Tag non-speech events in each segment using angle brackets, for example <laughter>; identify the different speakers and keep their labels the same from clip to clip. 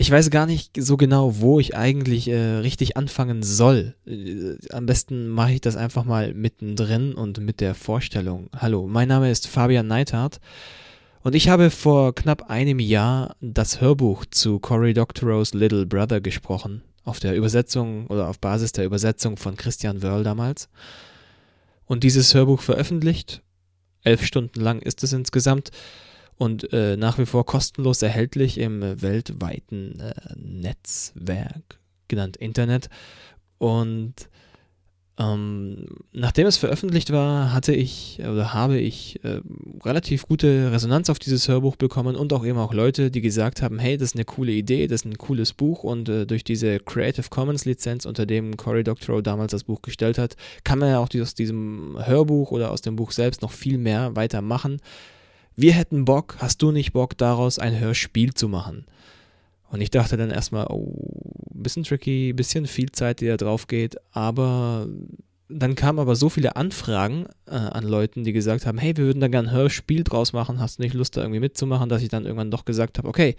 Speaker 1: ich weiß gar nicht so genau, wo ich eigentlich äh, richtig anfangen soll. Äh, am besten mache ich das einfach mal mittendrin und mit der Vorstellung. Hallo, mein Name ist Fabian Neithardt und ich habe vor knapp einem Jahr das Hörbuch zu Cory Doctorow's Little Brother gesprochen, auf der Übersetzung oder auf Basis der Übersetzung von Christian Wörl damals. Und dieses Hörbuch veröffentlicht. Elf Stunden lang ist es insgesamt und äh, nach wie vor kostenlos erhältlich im weltweiten äh, Netzwerk, genannt Internet. Und ähm, nachdem es veröffentlicht war, hatte ich oder habe ich äh, relativ gute Resonanz auf dieses Hörbuch bekommen und auch eben auch Leute, die gesagt haben, hey, das ist eine coole Idee, das ist ein cooles Buch und äh, durch diese Creative Commons Lizenz, unter dem Cory Doctorow damals das Buch gestellt hat, kann man ja auch aus diesem Hörbuch oder aus dem Buch selbst noch viel mehr weitermachen wir hätten Bock, hast du nicht Bock daraus ein Hörspiel zu machen? Und ich dachte dann erstmal, oh, bisschen tricky, bisschen viel Zeit, die da drauf geht, aber dann kamen aber so viele Anfragen äh, an Leuten, die gesagt haben, hey, wir würden da gerne ein Hörspiel draus machen, hast du nicht Lust da irgendwie mitzumachen, dass ich dann irgendwann doch gesagt habe, okay,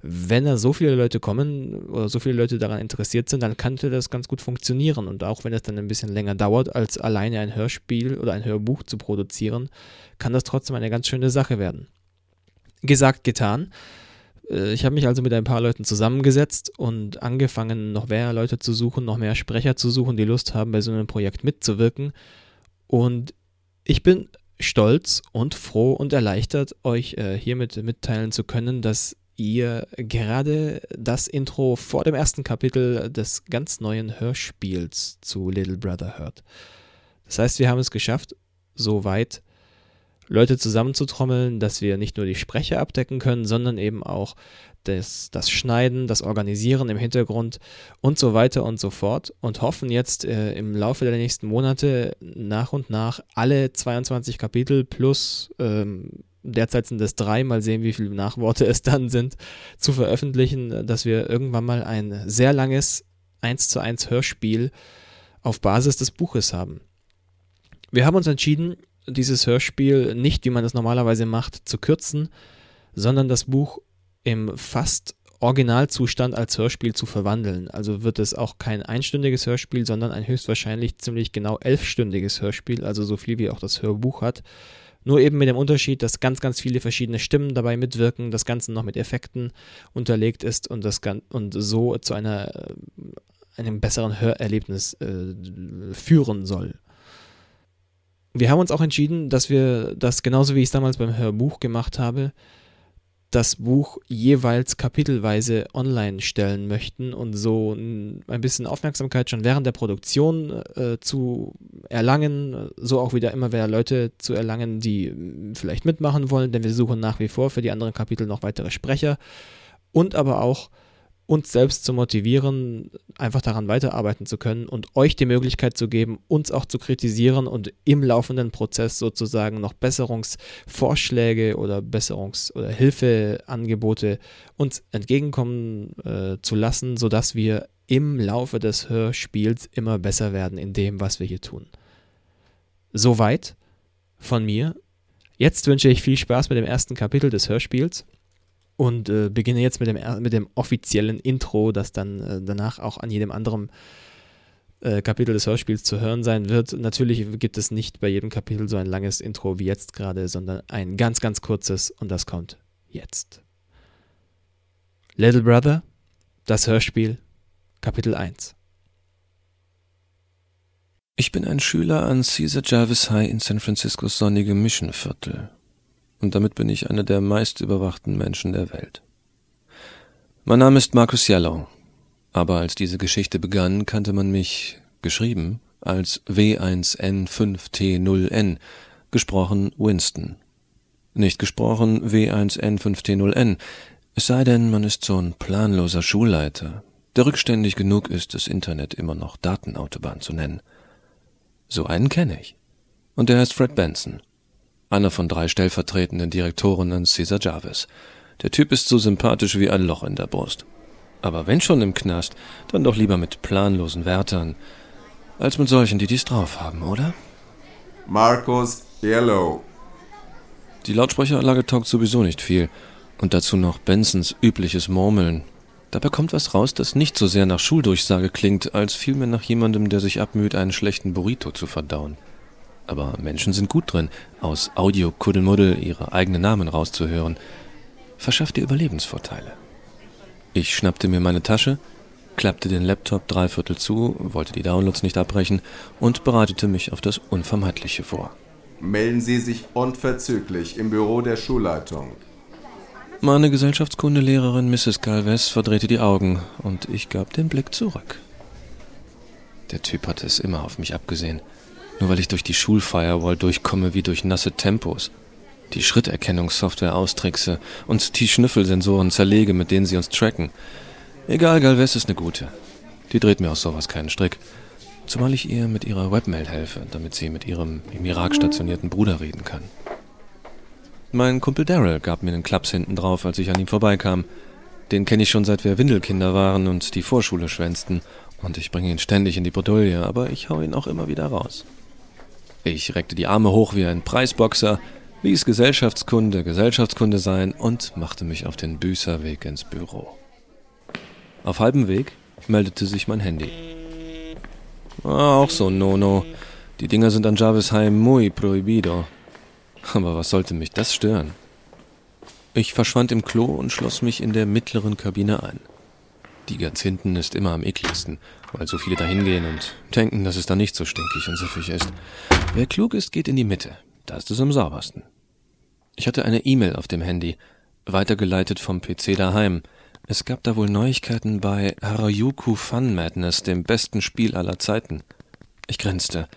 Speaker 1: wenn da so viele Leute kommen oder so viele Leute daran interessiert sind, dann könnte das ganz gut funktionieren. Und auch wenn es dann ein bisschen länger dauert, als alleine ein Hörspiel oder ein Hörbuch zu produzieren, kann das trotzdem eine ganz schöne Sache werden. Gesagt, getan. Äh, ich habe mich also mit ein paar Leuten zusammengesetzt und angefangen, noch mehr Leute zu suchen, noch mehr Sprecher zu suchen, die Lust haben, bei so einem Projekt mitzuwirken. Und ich bin stolz und froh und erleichtert, euch äh, hiermit mitteilen zu können, dass ihr gerade das Intro vor dem ersten Kapitel des ganz neuen Hörspiels zu Little Brother hört. Das heißt, wir haben es geschafft, so weit Leute zusammenzutrommeln, dass wir nicht nur die Sprecher abdecken können, sondern eben auch das, das Schneiden, das Organisieren im Hintergrund und so weiter und so fort und hoffen jetzt äh, im Laufe der nächsten Monate nach und nach alle 22 Kapitel plus ähm, derzeit sind es drei, mal sehen, wie viele Nachworte es dann sind, zu veröffentlichen, dass wir irgendwann mal ein sehr langes 1 zu 1 Hörspiel auf Basis des Buches haben. Wir haben uns entschieden, dieses Hörspiel nicht, wie man es normalerweise macht, zu kürzen, sondern das Buch im fast Originalzustand als Hörspiel zu verwandeln. Also wird es auch kein einstündiges Hörspiel, sondern ein höchstwahrscheinlich ziemlich genau elfstündiges Hörspiel, also so viel wie auch das Hörbuch hat. Nur eben mit dem Unterschied, dass ganz, ganz viele verschiedene Stimmen dabei mitwirken, das Ganze noch mit Effekten unterlegt ist und, das, und so zu einer, äh, einem besseren Hörerlebnis äh, führen soll. Wir haben uns auch entschieden, dass wir das genauso wie ich es damals beim Hörbuch gemacht habe, das Buch jeweils kapitelweise online stellen möchten und so ein bisschen Aufmerksamkeit schon während der Produktion äh, zu erlangen, so auch wieder immer wieder Leute zu erlangen, die vielleicht mitmachen wollen, denn wir suchen nach wie vor für die anderen Kapitel noch weitere Sprecher. Und aber auch uns selbst zu motivieren, einfach daran weiterarbeiten zu können und euch die Möglichkeit zu geben, uns auch zu kritisieren und im laufenden Prozess sozusagen noch Besserungsvorschläge oder Besserungs- oder Hilfeangebote uns entgegenkommen äh, zu lassen, sodass wir im Laufe des Hörspiels immer besser werden in dem, was wir hier tun. Soweit von mir. Jetzt wünsche ich viel Spaß mit dem ersten Kapitel des Hörspiels und äh, beginne jetzt mit dem, mit dem offiziellen Intro, das dann äh, danach auch an jedem anderen äh, Kapitel des Hörspiels zu hören sein wird. Natürlich gibt es nicht bei jedem Kapitel so ein langes Intro wie jetzt gerade, sondern ein ganz, ganz kurzes und das kommt jetzt. Little Brother, das Hörspiel, Kapitel 1.
Speaker 2: Ich bin ein Schüler an Caesar Jarvis High in San Franciscos sonnigem Mission Viertel und damit bin ich einer der meist überwachten Menschen der Welt. Mein Name ist Marcus Yellow, aber als diese Geschichte begann, kannte man mich, geschrieben, als W1N5T0N, gesprochen Winston. Nicht gesprochen W1N5T0N, es sei denn, man ist so ein planloser Schulleiter, der rückständig genug ist, das Internet immer noch Datenautobahn zu nennen. So einen kenne ich. Und der heißt Fred Benson einer von drei stellvertretenden Direktoren an Caesar Jarvis. Der Typ ist so sympathisch wie ein Loch in der Brust. Aber wenn schon im Knast, dann doch lieber mit planlosen Wärtern, als mit solchen, die dies drauf haben, oder?
Speaker 3: Marcus Yellow.
Speaker 2: Die Lautsprecheranlage taugt sowieso nicht viel. Und dazu noch Bensons übliches Murmeln. Dabei kommt was raus, das nicht so sehr nach Schuldurchsage klingt, als vielmehr nach jemandem, der sich abmüht, einen schlechten Burrito zu verdauen. Aber Menschen sind gut drin, aus Audio-Kuddelmuddel ihre eigenen Namen rauszuhören. Verschafft dir Überlebensvorteile. Ich schnappte mir meine Tasche, klappte den Laptop dreiviertel zu, wollte die Downloads nicht abbrechen und bereitete mich auf das Unvermeidliche vor.
Speaker 3: Melden Sie sich unverzüglich im Büro der Schulleitung.
Speaker 2: Meine Gesellschaftskundelehrerin Mrs. Galvez verdrehte die Augen und ich gab den Blick zurück. Der Typ hatte es immer auf mich abgesehen. Nur weil ich durch die Schulfirewall durchkomme wie durch nasse Tempos, die Schritterkennungssoftware austrickse und die Schnüffelsensoren zerlege, mit denen sie uns tracken. Egal, Galvez ist eine gute. Die dreht mir aus sowas keinen Strick. Zumal ich ihr mit ihrer Webmail helfe, damit sie mit ihrem im Irak stationierten Bruder reden kann. Mein Kumpel Daryl gab mir einen Klaps hinten drauf, als ich an ihm vorbeikam. Den kenne ich schon seit wir Windelkinder waren und die Vorschule schwänzten. Und ich bringe ihn ständig in die Bredouille, aber ich hau ihn auch immer wieder raus. Ich reckte die Arme hoch wie ein Preisboxer, ließ Gesellschaftskunde Gesellschaftskunde sein und machte mich auf den Büßerweg ins Büro. Auf halbem Weg meldete sich mein Handy. Ah, auch so Nono. Die Dinger sind an Jarvis Heim muy prohibido. Aber was sollte mich das stören? Ich verschwand im Klo und schloss mich in der mittleren Kabine ein. Die ganz hinten ist immer am ekligsten, weil so viele da hingehen und denken, dass es da nicht so stinkig und süffig ist. Wer klug ist, geht in die Mitte. Da ist es am saubersten. Ich hatte eine E-Mail auf dem Handy, weitergeleitet vom PC daheim. Es gab da wohl Neuigkeiten bei Harajuku Fun Madness, dem besten Spiel aller Zeiten. Ich grinste.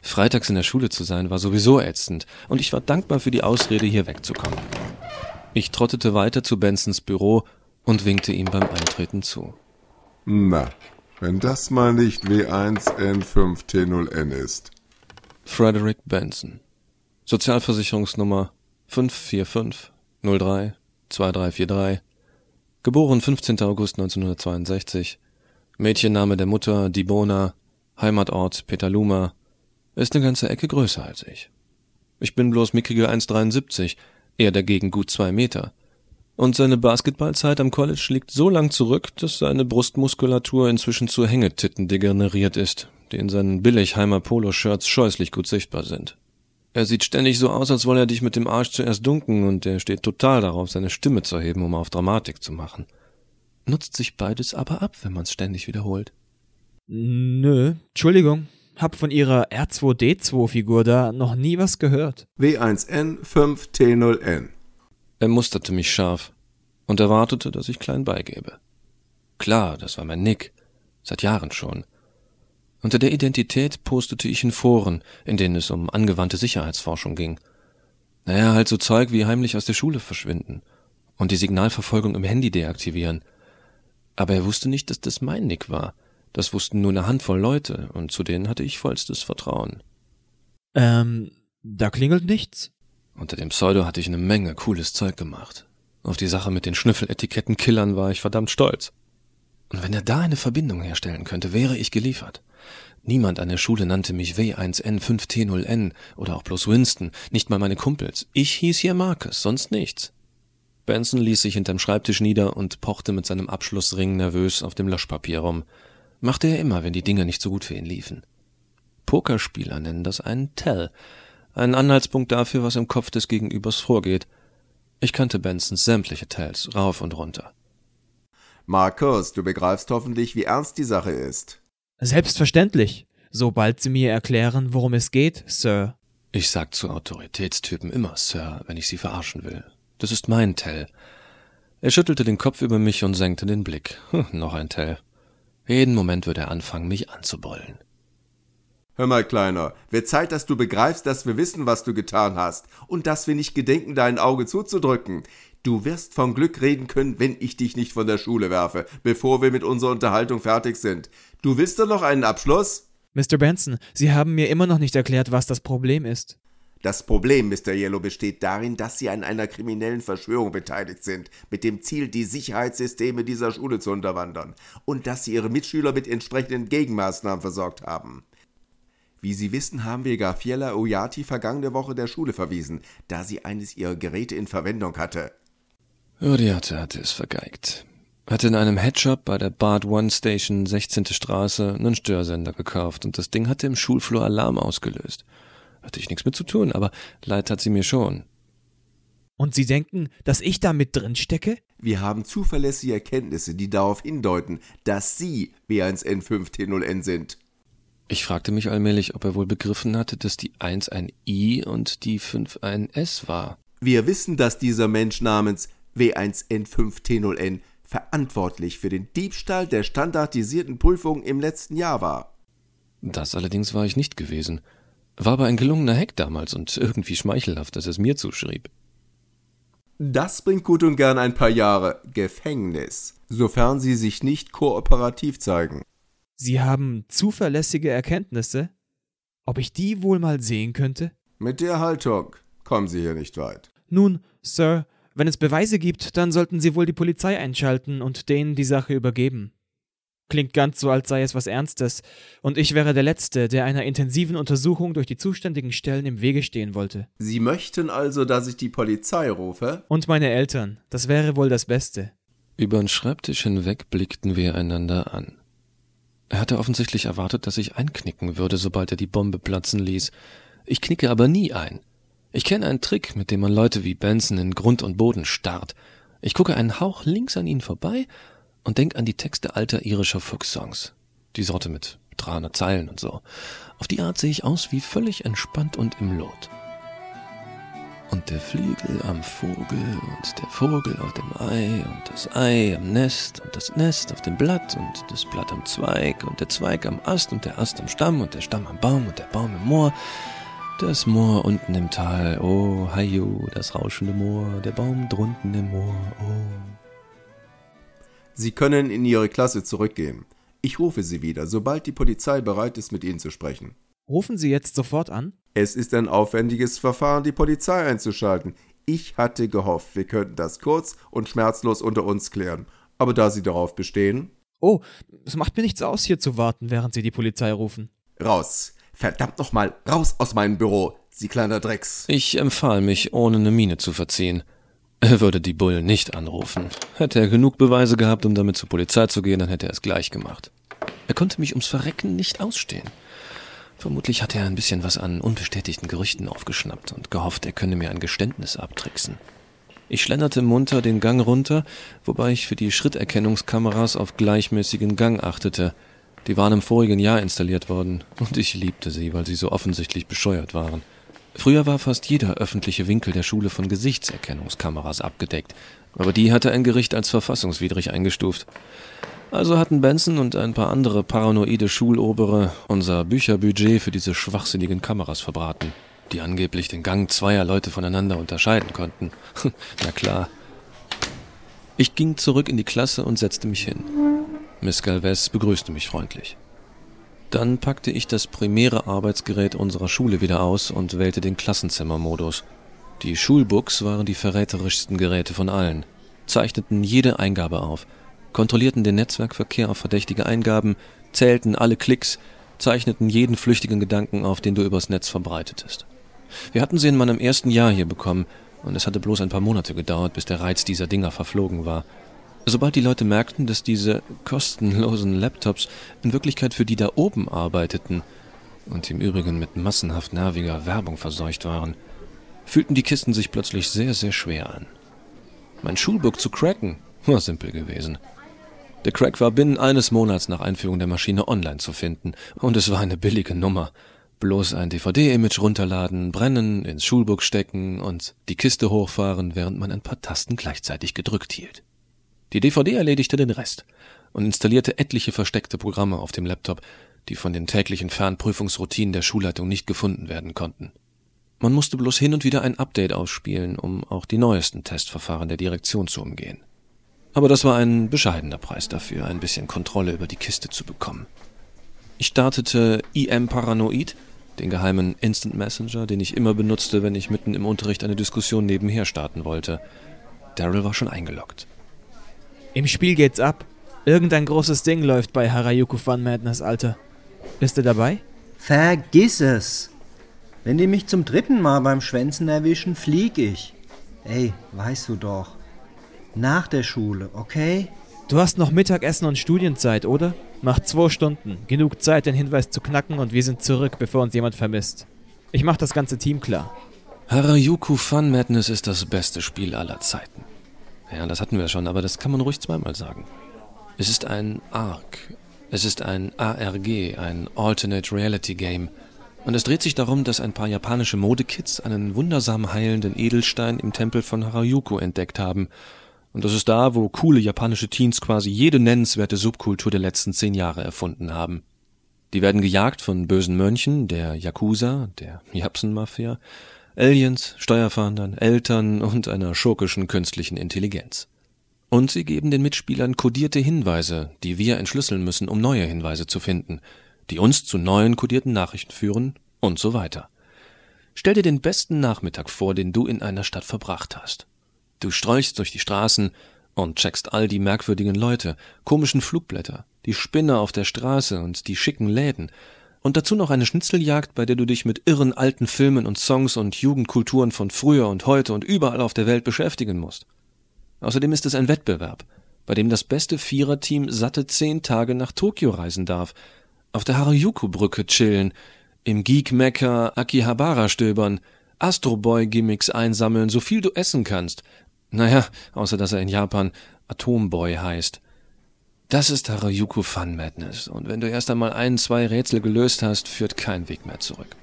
Speaker 2: Freitags in der Schule zu sein war sowieso ätzend, und ich war dankbar für die Ausrede, hier wegzukommen. Ich trottete weiter zu Bensons Büro und winkte ihm beim Eintreten zu.
Speaker 3: Na, wenn das mal nicht W1N5T0N ist.
Speaker 2: Frederick Benson. Sozialversicherungsnummer 545 03 Geboren 15. August 1962. Mädchenname der Mutter Dibona. Heimatort Petaluma. Ist eine ganze Ecke größer als ich. Ich bin bloß mickige 1,73, er dagegen gut zwei Meter. Und seine Basketballzeit am College liegt so lang zurück, dass seine Brustmuskulatur inzwischen zu Hängetitten degeneriert ist, die in seinen Billigheimer Poloshirts scheußlich gut sichtbar sind. Er sieht ständig so aus, als wolle er dich mit dem Arsch zuerst dunken, und er steht total darauf, seine Stimme zu erheben, um auf Dramatik zu machen. Nutzt sich beides aber ab, wenn man's ständig wiederholt.
Speaker 1: Nö, Entschuldigung, hab von ihrer R2D2-Figur da noch nie was gehört.
Speaker 3: W1N5T0N.
Speaker 2: Er musterte mich scharf und erwartete, dass ich klein beigebe. Klar, das war mein Nick, seit Jahren schon. Unter der Identität postete ich in Foren, in denen es um angewandte Sicherheitsforschung ging. Naja, halt so Zeug wie heimlich aus der Schule verschwinden und die Signalverfolgung im Handy deaktivieren. Aber er wusste nicht, dass das mein Nick war. Das wussten nur eine Handvoll Leute und zu denen hatte ich vollstes Vertrauen.
Speaker 1: Ähm, da klingelt nichts.
Speaker 2: Unter dem Pseudo hatte ich eine Menge cooles Zeug gemacht. Auf die Sache mit den Schnüffeletiketten-Killern war ich verdammt stolz. Und wenn er da eine Verbindung herstellen könnte, wäre ich geliefert. Niemand an der Schule nannte mich W1N5T0N oder auch bloß Winston, nicht mal meine Kumpels. Ich hieß hier Marcus, sonst nichts. Benson ließ sich hinterm Schreibtisch nieder und pochte mit seinem Abschlussring nervös auf dem Löschpapier rum. Machte er immer, wenn die Dinge nicht so gut für ihn liefen. Pokerspieler nennen das einen Tell, ein Anhaltspunkt dafür, was im Kopf des Gegenübers vorgeht. Ich kannte Bensons sämtliche Tells, rauf und runter.
Speaker 3: Markus, du begreifst hoffentlich, wie ernst die Sache ist.
Speaker 1: Selbstverständlich, sobald Sie mir erklären, worum es geht, Sir.
Speaker 2: Ich sag zu Autoritätstypen immer Sir, wenn ich sie verarschen will. Das ist mein Tell. Er schüttelte den Kopf über mich und senkte den Blick. Hm, noch ein Tell. Jeden Moment würde er anfangen, mich anzubrüllen.
Speaker 3: Hör mal, Kleiner, wird Zeit, dass du begreifst, dass wir wissen, was du getan hast und dass wir nicht gedenken, dein Auge zuzudrücken. Du wirst von Glück reden können, wenn ich dich nicht von der Schule werfe, bevor wir mit unserer Unterhaltung fertig sind. Du willst doch noch einen Abschluss?
Speaker 1: Mr. Benson, Sie haben mir immer noch nicht erklärt, was das Problem ist.
Speaker 3: Das Problem, Mr. Yellow, besteht darin, dass Sie an einer kriminellen Verschwörung beteiligt sind, mit dem Ziel, die Sicherheitssysteme dieser Schule zu unterwandern, und dass Sie Ihre Mitschüler mit entsprechenden Gegenmaßnahmen versorgt haben. Wie Sie wissen, haben wir Gafiella Oyati vergangene Woche der Schule verwiesen, da sie eines ihrer Geräte in Verwendung hatte.
Speaker 2: Uriate hatte es vergeigt. Hatte in einem Headshop bei der Bart One Station 16. Straße einen Störsender gekauft und das Ding hatte im Schulflur Alarm ausgelöst. Hatte ich nichts mit zu tun, aber leid hat sie mir schon.
Speaker 1: Und Sie denken, dass ich da mit drin stecke?
Speaker 3: Wir haben zuverlässige Erkenntnisse, die darauf hindeuten, dass Sie B1N5T0N sind.
Speaker 2: Ich fragte mich allmählich, ob er wohl begriffen hatte, dass die 1 ein I und die 5 ein S war.
Speaker 3: Wir wissen, dass dieser Mensch namens W1N5T0N verantwortlich für den Diebstahl der standardisierten Prüfungen im letzten Jahr war.
Speaker 2: Das allerdings war ich nicht gewesen. War aber ein gelungener Hack damals und irgendwie schmeichelhaft, dass er es mir zuschrieb.
Speaker 3: Das bringt gut und gern ein paar Jahre Gefängnis, sofern Sie sich nicht kooperativ zeigen.
Speaker 1: Sie haben zuverlässige Erkenntnisse? Ob ich die wohl mal sehen könnte?
Speaker 3: Mit der Haltung kommen Sie hier nicht weit.
Speaker 1: Nun, Sir, wenn es Beweise gibt, dann sollten Sie wohl die Polizei einschalten und denen die Sache übergeben. Klingt ganz so, als sei es was Ernstes, und ich wäre der Letzte, der einer intensiven Untersuchung durch die zuständigen Stellen im Wege stehen wollte.
Speaker 3: Sie möchten also, dass ich die Polizei rufe?
Speaker 1: Und meine Eltern, das wäre wohl das Beste.
Speaker 2: Über den Schreibtisch hinweg blickten wir einander an. Er hatte offensichtlich erwartet, dass ich einknicken würde, sobald er die Bombe platzen ließ. Ich knicke aber nie ein. Ich kenne einen Trick, mit dem man Leute wie Benson in Grund und Boden starrt. Ich gucke einen Hauch links an ihnen vorbei und denk an die Texte alter irischer Fuchs-Songs. Die Sorte mit 300 Zeilen und so. Auf die Art sehe ich aus wie völlig entspannt und im Lot. Und der Flügel am Vogel und der Vogel auf dem Ei und das Ei am Nest und das Nest auf dem Blatt und das Blatt am Zweig und der Zweig am Ast und der Ast am Stamm und der Stamm am Baum und der Baum im Moor. Das Moor unten im Tal, oh, hajo, das rauschende Moor, der Baum drunten im Moor, oh.
Speaker 3: Sie können in Ihre Klasse zurückgehen. Ich rufe Sie wieder, sobald die Polizei bereit ist, mit Ihnen zu sprechen.
Speaker 1: Rufen Sie jetzt sofort an?
Speaker 3: Es ist ein aufwendiges Verfahren, die Polizei einzuschalten. Ich hatte gehofft, wir könnten das kurz und schmerzlos unter uns klären. Aber da Sie darauf bestehen.
Speaker 1: Oh, es macht mir nichts aus, hier zu warten, während Sie die Polizei rufen.
Speaker 3: Raus. Verdammt nochmal, raus aus meinem Büro, Sie kleiner Drecks.
Speaker 2: Ich empfahl mich, ohne eine Miene zu verziehen. Er würde die Bullen nicht anrufen. Hätte er genug Beweise gehabt, um damit zur Polizei zu gehen, dann hätte er es gleich gemacht. Er konnte mich ums Verrecken nicht ausstehen. Vermutlich hatte er ein bisschen was an unbestätigten Gerüchten aufgeschnappt und gehofft, er könne mir ein Geständnis abtricksen. Ich schlenderte munter den Gang runter, wobei ich für die Schritterkennungskameras auf gleichmäßigen Gang achtete. Die waren im vorigen Jahr installiert worden und ich liebte sie, weil sie so offensichtlich bescheuert waren. Früher war fast jeder öffentliche Winkel der Schule von Gesichtserkennungskameras abgedeckt, aber die hatte ein Gericht als verfassungswidrig eingestuft. Also hatten Benson und ein paar andere paranoide Schulobere unser Bücherbudget für diese schwachsinnigen Kameras verbraten, die angeblich den Gang zweier Leute voneinander unterscheiden konnten. <laughs> Na klar. Ich ging zurück in die Klasse und setzte mich hin. Miss Galvez begrüßte mich freundlich. Dann packte ich das primäre Arbeitsgerät unserer Schule wieder aus und wählte den Klassenzimmermodus. Die Schulbooks waren die verräterischsten Geräte von allen, zeichneten jede Eingabe auf, kontrollierten den Netzwerkverkehr auf verdächtige Eingaben, zählten alle Klicks, zeichneten jeden flüchtigen Gedanken auf, den du übers Netz verbreitetest. Wir hatten sie in meinem ersten Jahr hier bekommen, und es hatte bloß ein paar Monate gedauert, bis der Reiz dieser Dinger verflogen war. Sobald die Leute merkten, dass diese kostenlosen Laptops in Wirklichkeit für die da oben arbeiteten und im Übrigen mit massenhaft nerviger Werbung verseucht waren, fühlten die Kisten sich plötzlich sehr, sehr schwer an. Mein Schulbook zu cracken war simpel gewesen. Der Crack war binnen eines Monats nach Einführung der Maschine online zu finden, und es war eine billige Nummer. Bloß ein DVD-Image runterladen, brennen, ins Schulbook stecken und die Kiste hochfahren, während man ein paar Tasten gleichzeitig gedrückt hielt. Die DVD erledigte den Rest und installierte etliche versteckte Programme auf dem Laptop, die von den täglichen Fernprüfungsroutinen der Schulleitung nicht gefunden werden konnten. Man musste bloß hin und wieder ein Update ausspielen, um auch die neuesten Testverfahren der Direktion zu umgehen. Aber das war ein bescheidener Preis dafür, ein bisschen Kontrolle über die Kiste zu bekommen. Ich startete IM Paranoid, den geheimen Instant Messenger, den ich immer benutzte, wenn ich mitten im Unterricht eine Diskussion nebenher starten wollte. Daryl war schon eingeloggt.
Speaker 1: Im Spiel geht's ab. Irgendein großes Ding läuft bei Harajuku Fun Madness, Alter. Bist du dabei?
Speaker 4: Vergiss es. Wenn die mich zum dritten Mal beim Schwänzen erwischen, flieg ich. Ey, weißt du doch. Nach der Schule, okay?
Speaker 1: Du hast noch Mittagessen und Studienzeit, oder? Mach zwei Stunden. Genug Zeit, den Hinweis zu knacken und wir sind zurück, bevor uns jemand vermisst. Ich mach das ganze Team klar.
Speaker 2: Harajuku Fun Madness ist das beste Spiel aller Zeiten. Ja, das hatten wir schon, aber das kann man ruhig zweimal sagen. Es ist ein ARC. Es ist ein ARG, ein Alternate Reality Game. Und es dreht sich darum, dass ein paar japanische Modekids einen wundersam heilenden Edelstein im Tempel von Harajuku entdeckt haben. Und das ist da, wo coole japanische Teens quasi jede nennenswerte Subkultur der letzten zehn Jahre erfunden haben. Die werden gejagt von bösen Mönchen, der Yakuza, der Japsen-Mafia, Aliens, Steuerfahndern, Eltern und einer schurkischen künstlichen Intelligenz. Und sie geben den Mitspielern kodierte Hinweise, die wir entschlüsseln müssen, um neue Hinweise zu finden, die uns zu neuen kodierten Nachrichten führen und so weiter. Stell dir den besten Nachmittag vor, den du in einer Stadt verbracht hast. Du streuchst durch die Straßen und checkst all die merkwürdigen Leute, komischen Flugblätter, die Spinner auf der Straße und die schicken Läden. Und dazu noch eine Schnitzeljagd, bei der du dich mit irren alten Filmen und Songs und Jugendkulturen von früher und heute und überall auf der Welt beschäftigen musst. Außerdem ist es ein Wettbewerb, bei dem das beste Viererteam satte zehn Tage nach Tokio reisen darf, auf der Harajuku-Brücke chillen, im Geek-Mecker Akihabara stöbern, Astro Boy-Gimmicks einsammeln, so viel du essen kannst. Naja, außer dass er in Japan Atomboy heißt. Das ist Harajuku Fun Madness. Und wenn du erst einmal ein, zwei Rätsel gelöst hast, führt kein Weg mehr zurück.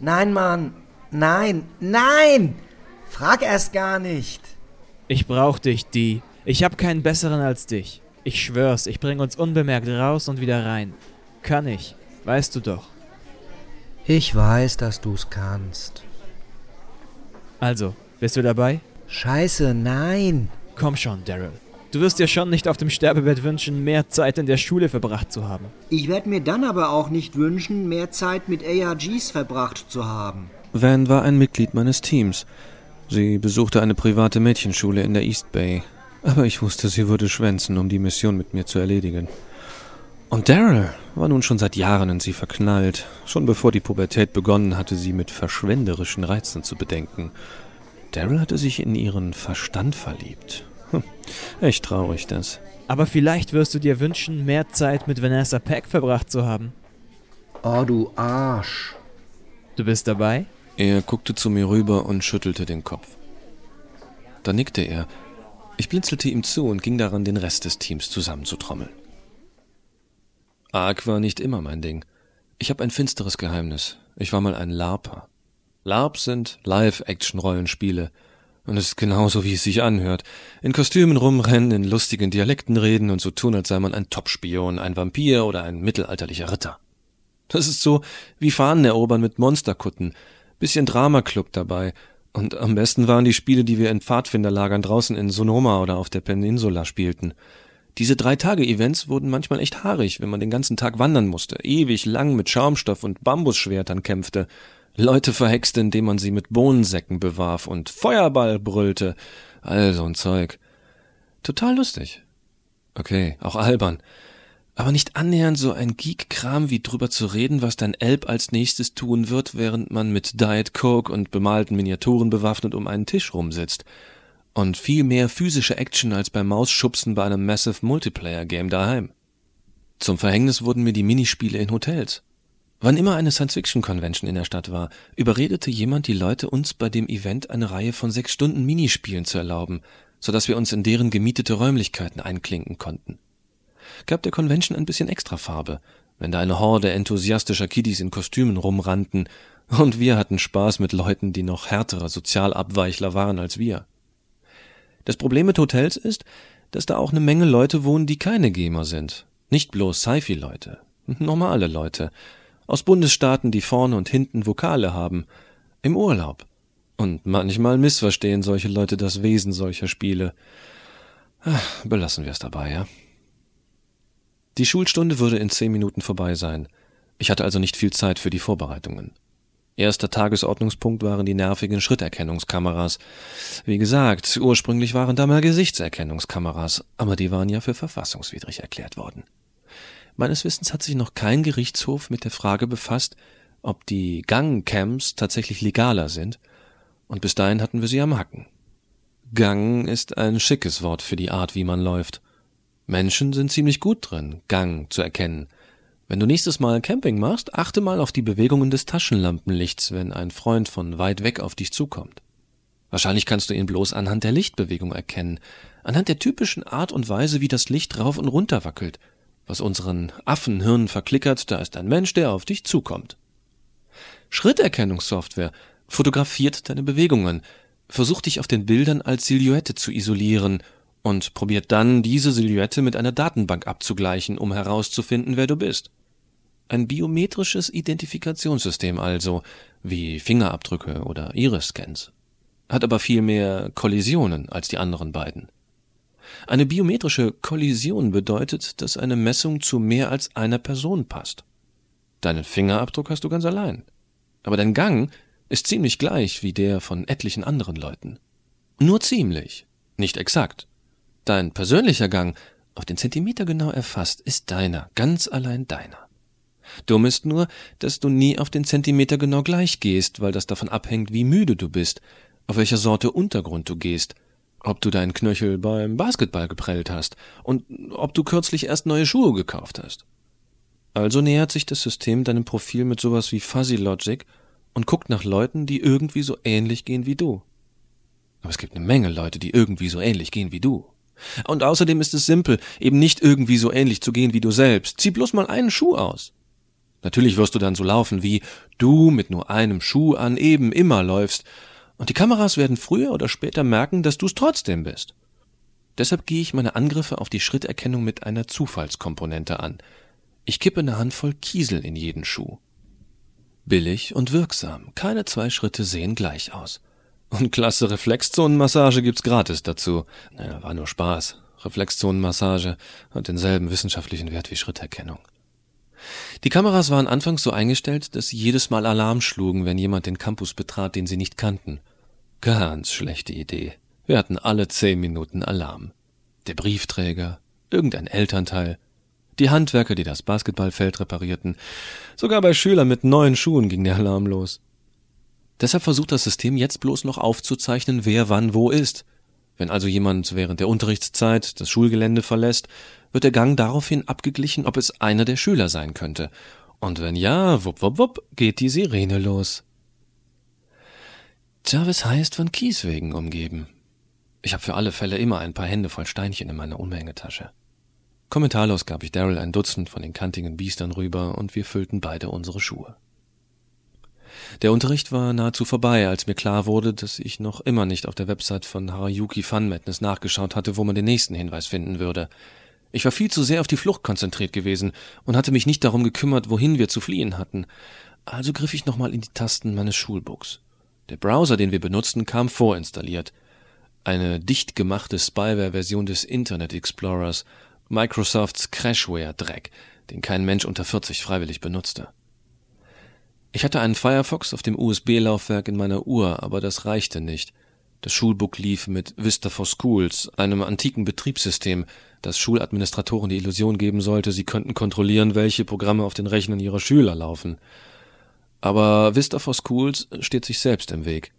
Speaker 4: Nein, Mann. Nein, nein! Frag erst gar nicht.
Speaker 1: Ich brauch dich, die. Ich hab keinen besseren als dich. Ich schwör's, ich bring uns unbemerkt raus und wieder rein. Kann ich. Weißt du doch.
Speaker 4: Ich weiß, dass du's kannst.
Speaker 1: Also, bist du dabei?
Speaker 4: Scheiße, nein.
Speaker 1: Komm schon, Daryl. Du wirst dir schon nicht auf dem Sterbebett wünschen, mehr Zeit in der Schule verbracht zu haben.
Speaker 4: Ich werde mir dann aber auch nicht wünschen, mehr Zeit mit ARGs verbracht zu haben.
Speaker 2: Van war ein Mitglied meines Teams. Sie besuchte eine private Mädchenschule in der East Bay. Aber ich wusste, sie würde schwänzen, um die Mission mit mir zu erledigen. Und Daryl war nun schon seit Jahren in sie verknallt. Schon bevor die Pubertät begonnen hatte, sie mit verschwenderischen Reizen zu bedenken. Daryl hatte sich in ihren Verstand verliebt. Hm, echt traurig das.
Speaker 1: Aber vielleicht wirst du dir wünschen, mehr Zeit mit Vanessa Peck verbracht zu haben.
Speaker 4: Oh, du Arsch.
Speaker 1: Du bist dabei?
Speaker 2: Er guckte zu mir rüber und schüttelte den Kopf. Da nickte er. Ich blinzelte ihm zu und ging daran, den Rest des Teams zusammenzutrommeln. Arg war nicht immer mein Ding. Ich habe ein finsteres Geheimnis. Ich war mal ein LARPer. LARPs sind Live-Action-Rollenspiele. Und es ist genauso, wie es sich anhört. In Kostümen rumrennen, in lustigen Dialekten reden und so tun, als sei man ein Topspion, ein Vampir oder ein mittelalterlicher Ritter. Das ist so wie Fahnen erobern mit Monsterkutten. Bisschen Dramaclub dabei. Und am besten waren die Spiele, die wir in Pfadfinderlagern draußen in Sonoma oder auf der Peninsula spielten. Diese Drei-Tage-Events wurden manchmal echt haarig, wenn man den ganzen Tag wandern musste, ewig lang mit Schaumstoff und Bambusschwertern kämpfte Leute verhexte, indem man sie mit Bohnensäcken bewarf und Feuerball brüllte. All so ein Zeug. Total lustig. Okay, auch albern. Aber nicht annähernd so ein Geek-Kram wie drüber zu reden, was dein Elb als nächstes tun wird, während man mit Diet Coke und bemalten Miniaturen bewaffnet um einen Tisch rumsitzt. Und viel mehr physische Action als beim Mausschubsen bei einem Massive Multiplayer-Game daheim. Zum Verhängnis wurden mir die Minispiele in Hotels. Wann immer eine Science-Fiction-Convention in der Stadt war, überredete jemand die Leute, uns bei dem Event eine Reihe von sechs Stunden Minispielen zu erlauben, so dass wir uns in deren gemietete Räumlichkeiten einklinken konnten. Gab der Convention ein bisschen extra Farbe, wenn da eine Horde enthusiastischer Kiddies in Kostümen rumrannten, und wir hatten Spaß mit Leuten, die noch härterer Sozialabweichler waren als wir. Das Problem mit Hotels ist, dass da auch eine Menge Leute wohnen, die keine Gamer sind. Nicht bloß Sci-Fi-Leute, normale Leute, aus Bundesstaaten, die vorne und hinten Vokale haben. Im Urlaub. Und manchmal missverstehen solche Leute das Wesen solcher Spiele. Belassen wir es dabei, ja? Die Schulstunde würde in zehn Minuten vorbei sein. Ich hatte also nicht viel Zeit für die Vorbereitungen. Erster Tagesordnungspunkt waren die nervigen Schritterkennungskameras. Wie gesagt, ursprünglich waren da mal Gesichtserkennungskameras, aber die waren ja für verfassungswidrig erklärt worden. Meines Wissens hat sich noch kein Gerichtshof mit der Frage befasst, ob die Gangcams tatsächlich legaler sind, und bis dahin hatten wir sie am Hacken. Gang ist ein schickes Wort für die Art, wie man läuft. Menschen sind ziemlich gut drin, Gang zu erkennen. Wenn du nächstes Mal Camping machst, achte mal auf die Bewegungen des Taschenlampenlichts, wenn ein Freund von weit weg auf dich zukommt. Wahrscheinlich kannst du ihn bloß anhand der Lichtbewegung erkennen, anhand der typischen Art und Weise, wie das Licht rauf und runter wackelt, was unseren Affenhirnen verklickert, da ist ein Mensch, der auf dich zukommt. Schritterkennungssoftware fotografiert deine Bewegungen, versucht dich auf den Bildern als Silhouette zu isolieren und probiert dann, diese Silhouette mit einer Datenbank abzugleichen, um herauszufinden, wer du bist. Ein biometrisches Identifikationssystem also, wie Fingerabdrücke oder Iris-Scans. Hat aber viel mehr Kollisionen als die anderen beiden. Eine biometrische Kollision bedeutet, dass eine Messung zu mehr als einer Person passt. Deinen Fingerabdruck hast du ganz allein. Aber dein Gang ist ziemlich gleich wie der von etlichen anderen Leuten. Nur ziemlich, nicht exakt. Dein persönlicher Gang, auf den Zentimeter genau erfasst, ist deiner, ganz allein deiner. Dumm ist nur, dass du nie auf den Zentimeter genau gleich gehst, weil das davon abhängt, wie müde du bist, auf welcher Sorte Untergrund du gehst, ob du deinen Knöchel beim Basketball geprellt hast und ob du kürzlich erst neue Schuhe gekauft hast. Also nähert sich das System deinem Profil mit sowas wie Fuzzy Logic und guckt nach Leuten, die irgendwie so ähnlich gehen wie du. Aber es gibt eine Menge Leute, die irgendwie so ähnlich gehen wie du. Und außerdem ist es simpel, eben nicht irgendwie so ähnlich zu gehen wie du selbst. Zieh bloß mal einen Schuh aus. Natürlich wirst du dann so laufen, wie du mit nur einem Schuh an eben immer läufst, und die Kameras werden früher oder später merken, dass du es trotzdem bist. Deshalb gehe ich meine Angriffe auf die Schritterkennung mit einer Zufallskomponente an. Ich kippe eine Handvoll Kiesel in jeden Schuh. Billig und wirksam, keine zwei Schritte sehen gleich aus. Und klasse Reflexzonenmassage gibt's gratis dazu. Naja, war nur Spaß. Reflexzonenmassage hat denselben wissenschaftlichen Wert wie Schritterkennung. Die Kameras waren anfangs so eingestellt, dass sie jedes Mal Alarm schlugen, wenn jemand den Campus betrat, den sie nicht kannten. Ganz schlechte Idee. Wir hatten alle zehn Minuten Alarm. Der Briefträger, irgendein Elternteil, die Handwerker, die das Basketballfeld reparierten. Sogar bei Schülern mit neuen Schuhen ging der Alarm los. Deshalb versucht das System jetzt bloß noch aufzuzeichnen, wer wann wo ist. Wenn also jemand während der Unterrichtszeit das Schulgelände verlässt, wird der Gang daraufhin abgeglichen, ob es einer der Schüler sein könnte. Und wenn ja, wupp wupp wupp, geht die Sirene los. Jarvis heißt von Kieswegen umgeben. Ich habe für alle Fälle immer ein paar Hände voll Steinchen in meiner Unmengetasche. Kommentarlos gab ich Daryl ein Dutzend von den kantigen Biestern rüber und wir füllten beide unsere Schuhe. Der Unterricht war nahezu vorbei, als mir klar wurde, dass ich noch immer nicht auf der Website von Harayuki Fun Madness nachgeschaut hatte, wo man den nächsten Hinweis finden würde. Ich war viel zu sehr auf die Flucht konzentriert gewesen und hatte mich nicht darum gekümmert, wohin wir zu fliehen hatten. Also griff ich nochmal in die Tasten meines Schulbooks. Der Browser, den wir benutzten, kam vorinstalliert. Eine dicht gemachte Spyware-Version des Internet Explorers, Microsofts Crashware-Dreck, den kein Mensch unter 40 freiwillig benutzte. Ich hatte einen Firefox auf dem USB-Laufwerk in meiner Uhr, aber das reichte nicht. Das Schulbook lief mit Vista for Schools, einem antiken Betriebssystem, das Schuladministratoren die Illusion geben sollte, sie könnten kontrollieren, welche Programme auf den Rechnern ihrer Schüler laufen. Aber Vista for Schools steht sich selbst im Weg.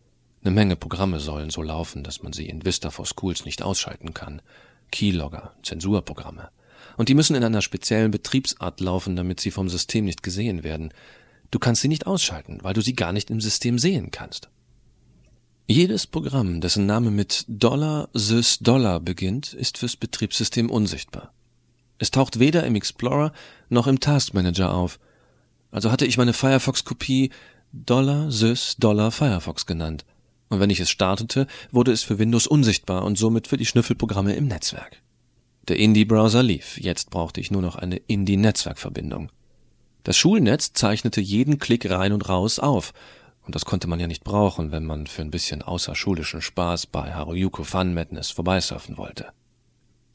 Speaker 2: Eine Menge Programme sollen so laufen, dass man sie in Vista for Schools nicht ausschalten kann. Keylogger, Zensurprogramme. Und die müssen in einer speziellen Betriebsart laufen, damit sie vom System nicht gesehen werden. Du kannst sie nicht ausschalten, weil du sie gar nicht im System sehen kannst. Jedes Programm, dessen Name mit Dollar sys Dollar beginnt, ist fürs Betriebssystem unsichtbar. Es taucht weder im Explorer noch im Task Manager auf. Also hatte ich meine Firefox-Kopie Dollar sys Dollar Firefox genannt. Und wenn ich es startete, wurde es für Windows unsichtbar und somit für die Schnüffelprogramme im Netzwerk. Der Indie-Browser lief, jetzt brauchte ich nur noch eine Indie-Netzwerkverbindung. Das Schulnetz zeichnete jeden Klick rein und raus auf. Und das konnte man ja nicht brauchen, wenn man für ein bisschen außerschulischen Spaß bei Haruyuko Fun Madness vorbeisurfen wollte.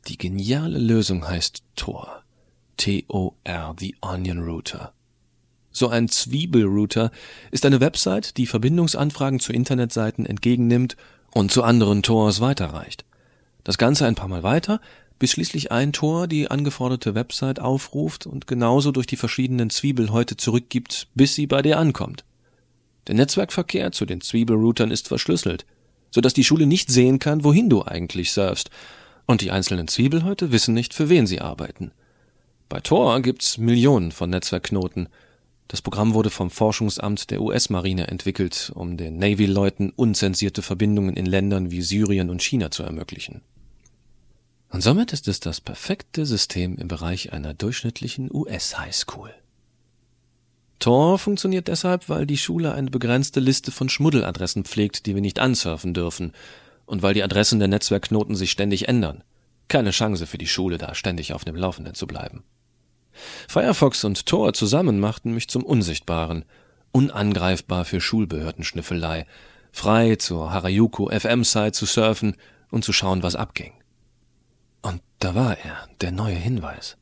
Speaker 2: Die geniale Lösung heißt Tor. T-O-R, the Onion Router. So ein Zwiebelrouter ist eine Website, die Verbindungsanfragen zu Internetseiten entgegennimmt und zu anderen Tors weiterreicht. Das Ganze ein paar Mal weiter, bis schließlich ein Tor die angeforderte Website aufruft und genauso durch die verschiedenen Zwiebelhäute zurückgibt, bis sie bei dir ankommt. Der Netzwerkverkehr zu den Zwiebelroutern ist verschlüsselt, so dass die Schule nicht sehen kann, wohin du eigentlich surfst. Und die einzelnen Zwiebelhäute wissen nicht, für wen sie arbeiten. Bei Tor gibt's Millionen von Netzwerkknoten. Das Programm wurde vom Forschungsamt der US-Marine entwickelt, um den Navy-Leuten unzensierte Verbindungen in Ländern wie Syrien und China zu ermöglichen. Und somit ist es das perfekte System im Bereich einer durchschnittlichen US-Highschool. Tor funktioniert deshalb, weil die Schule eine begrenzte Liste von Schmuddeladressen pflegt, die wir nicht ansurfen dürfen, und weil die Adressen der Netzwerkknoten sich ständig ändern. Keine Chance für die Schule, da ständig auf dem Laufenden zu bleiben. Firefox und Tor zusammen machten mich zum Unsichtbaren, unangreifbar für Schulbehördenschnüffelei, frei zur Harajuku FM-Site zu surfen und zu schauen, was abging. Und da war er, der neue Hinweis.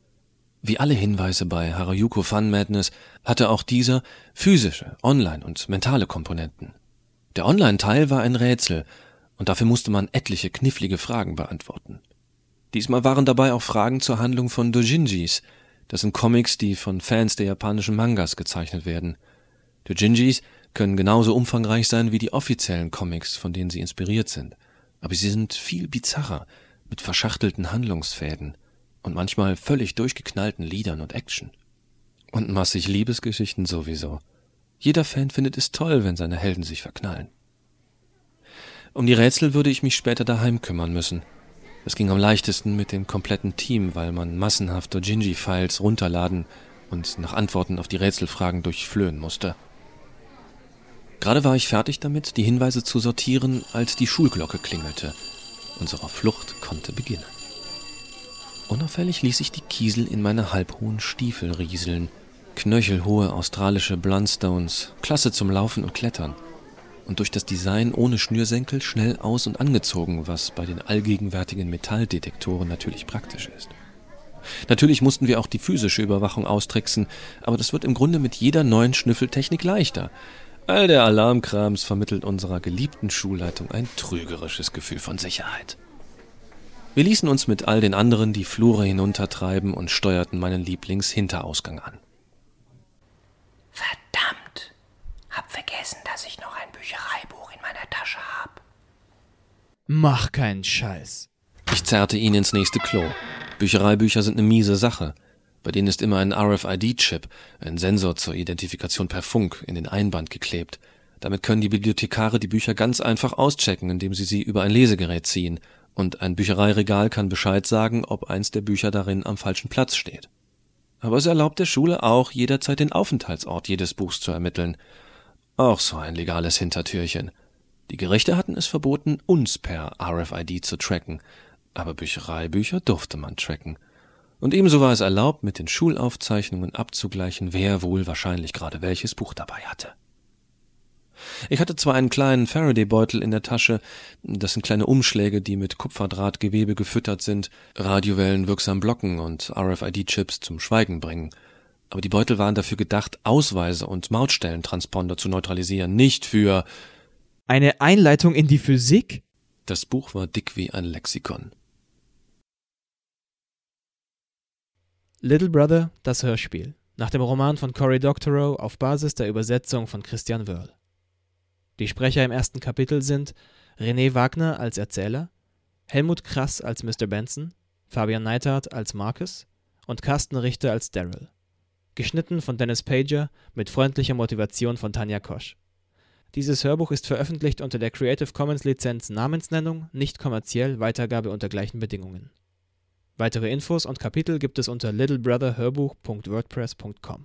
Speaker 2: Wie alle Hinweise bei Harajuku Fun Madness hatte auch dieser physische, online und mentale Komponenten. Der Online-Teil war ein Rätsel, und dafür musste man etliche knifflige Fragen beantworten. Diesmal waren dabei auch Fragen zur Handlung von Dojinjis. Das sind Comics, die von Fans der japanischen Mangas gezeichnet werden. Dojinjis können genauso umfangreich sein wie die offiziellen Comics, von denen sie inspiriert sind. Aber sie sind viel bizarrer, mit verschachtelten Handlungsfäden und manchmal völlig durchgeknallten Liedern und Action. Und massig Liebesgeschichten sowieso. Jeder Fan findet es toll, wenn seine Helden sich verknallen. Um die Rätsel würde ich mich später daheim kümmern müssen. Es ging am leichtesten mit dem kompletten Team, weil man massenhaft Dojinji-Files runterladen und nach Antworten auf die Rätselfragen durchflöhen musste. Gerade war ich fertig damit, die Hinweise zu sortieren, als die Schulglocke klingelte. Unsere Flucht konnte beginnen. Unauffällig ließ ich die Kiesel in meine halbhohen Stiefel rieseln. Knöchelhohe australische Blundstones, klasse zum Laufen und Klettern. Und durch das Design ohne Schnürsenkel schnell aus- und angezogen, was bei den allgegenwärtigen Metalldetektoren natürlich praktisch ist. Natürlich mussten wir auch die physische Überwachung austricksen, aber das wird im Grunde mit jeder neuen Schnüffeltechnik leichter. All der Alarmkrams vermittelt unserer geliebten Schulleitung ein trügerisches Gefühl von Sicherheit. Wir ließen uns mit all den anderen die Flure hinuntertreiben und steuerten meinen Lieblingshinterausgang an.
Speaker 4: Verdammt! Hab vergessen, dass ich noch ein Büchereibuch in meiner Tasche hab.
Speaker 1: Mach keinen Scheiß.
Speaker 2: Ich zerrte ihn ins nächste Klo. Büchereibücher sind eine miese Sache. Bei denen ist immer ein RFID-Chip, ein Sensor zur Identifikation per Funk, in den Einband geklebt. Damit können die Bibliothekare die Bücher ganz einfach auschecken, indem sie sie über ein Lesegerät ziehen und ein Büchereiregal kann Bescheid sagen, ob eins der Bücher darin am falschen Platz steht. Aber es erlaubt der Schule auch, jederzeit den Aufenthaltsort jedes Buchs zu ermitteln. Auch so ein legales Hintertürchen. Die Gerichte hatten es verboten, uns per RFID zu tracken, aber Büchereibücher durfte man tracken. Und ebenso war es erlaubt, mit den Schulaufzeichnungen abzugleichen, wer wohl wahrscheinlich gerade welches Buch dabei hatte. Ich hatte zwar einen kleinen Faraday-Beutel in der Tasche, das sind kleine Umschläge, die mit Kupferdrahtgewebe gefüttert sind, Radiowellen wirksam blocken und RFID-Chips zum Schweigen bringen. Aber die Beutel waren dafür gedacht, Ausweise und Mautstellentransponder zu neutralisieren, nicht für
Speaker 1: Eine Einleitung in die Physik?
Speaker 2: Das Buch war dick wie ein Lexikon.
Speaker 1: Little Brother, das Hörspiel. Nach dem Roman von Cory Doctorow auf Basis der Übersetzung von Christian Wörl. Die Sprecher im ersten Kapitel sind René Wagner als Erzähler, Helmut Krass als Mr. Benson, Fabian Neithardt als Marcus und Carsten Richter als Daryl. Geschnitten von Dennis Pager mit freundlicher Motivation von Tanja Kosch. Dieses Hörbuch ist veröffentlicht unter der Creative Commons Lizenz Namensnennung, nicht kommerziell, Weitergabe unter gleichen Bedingungen. Weitere Infos und Kapitel gibt es unter littlebrotherhörbuch.wordpress.com.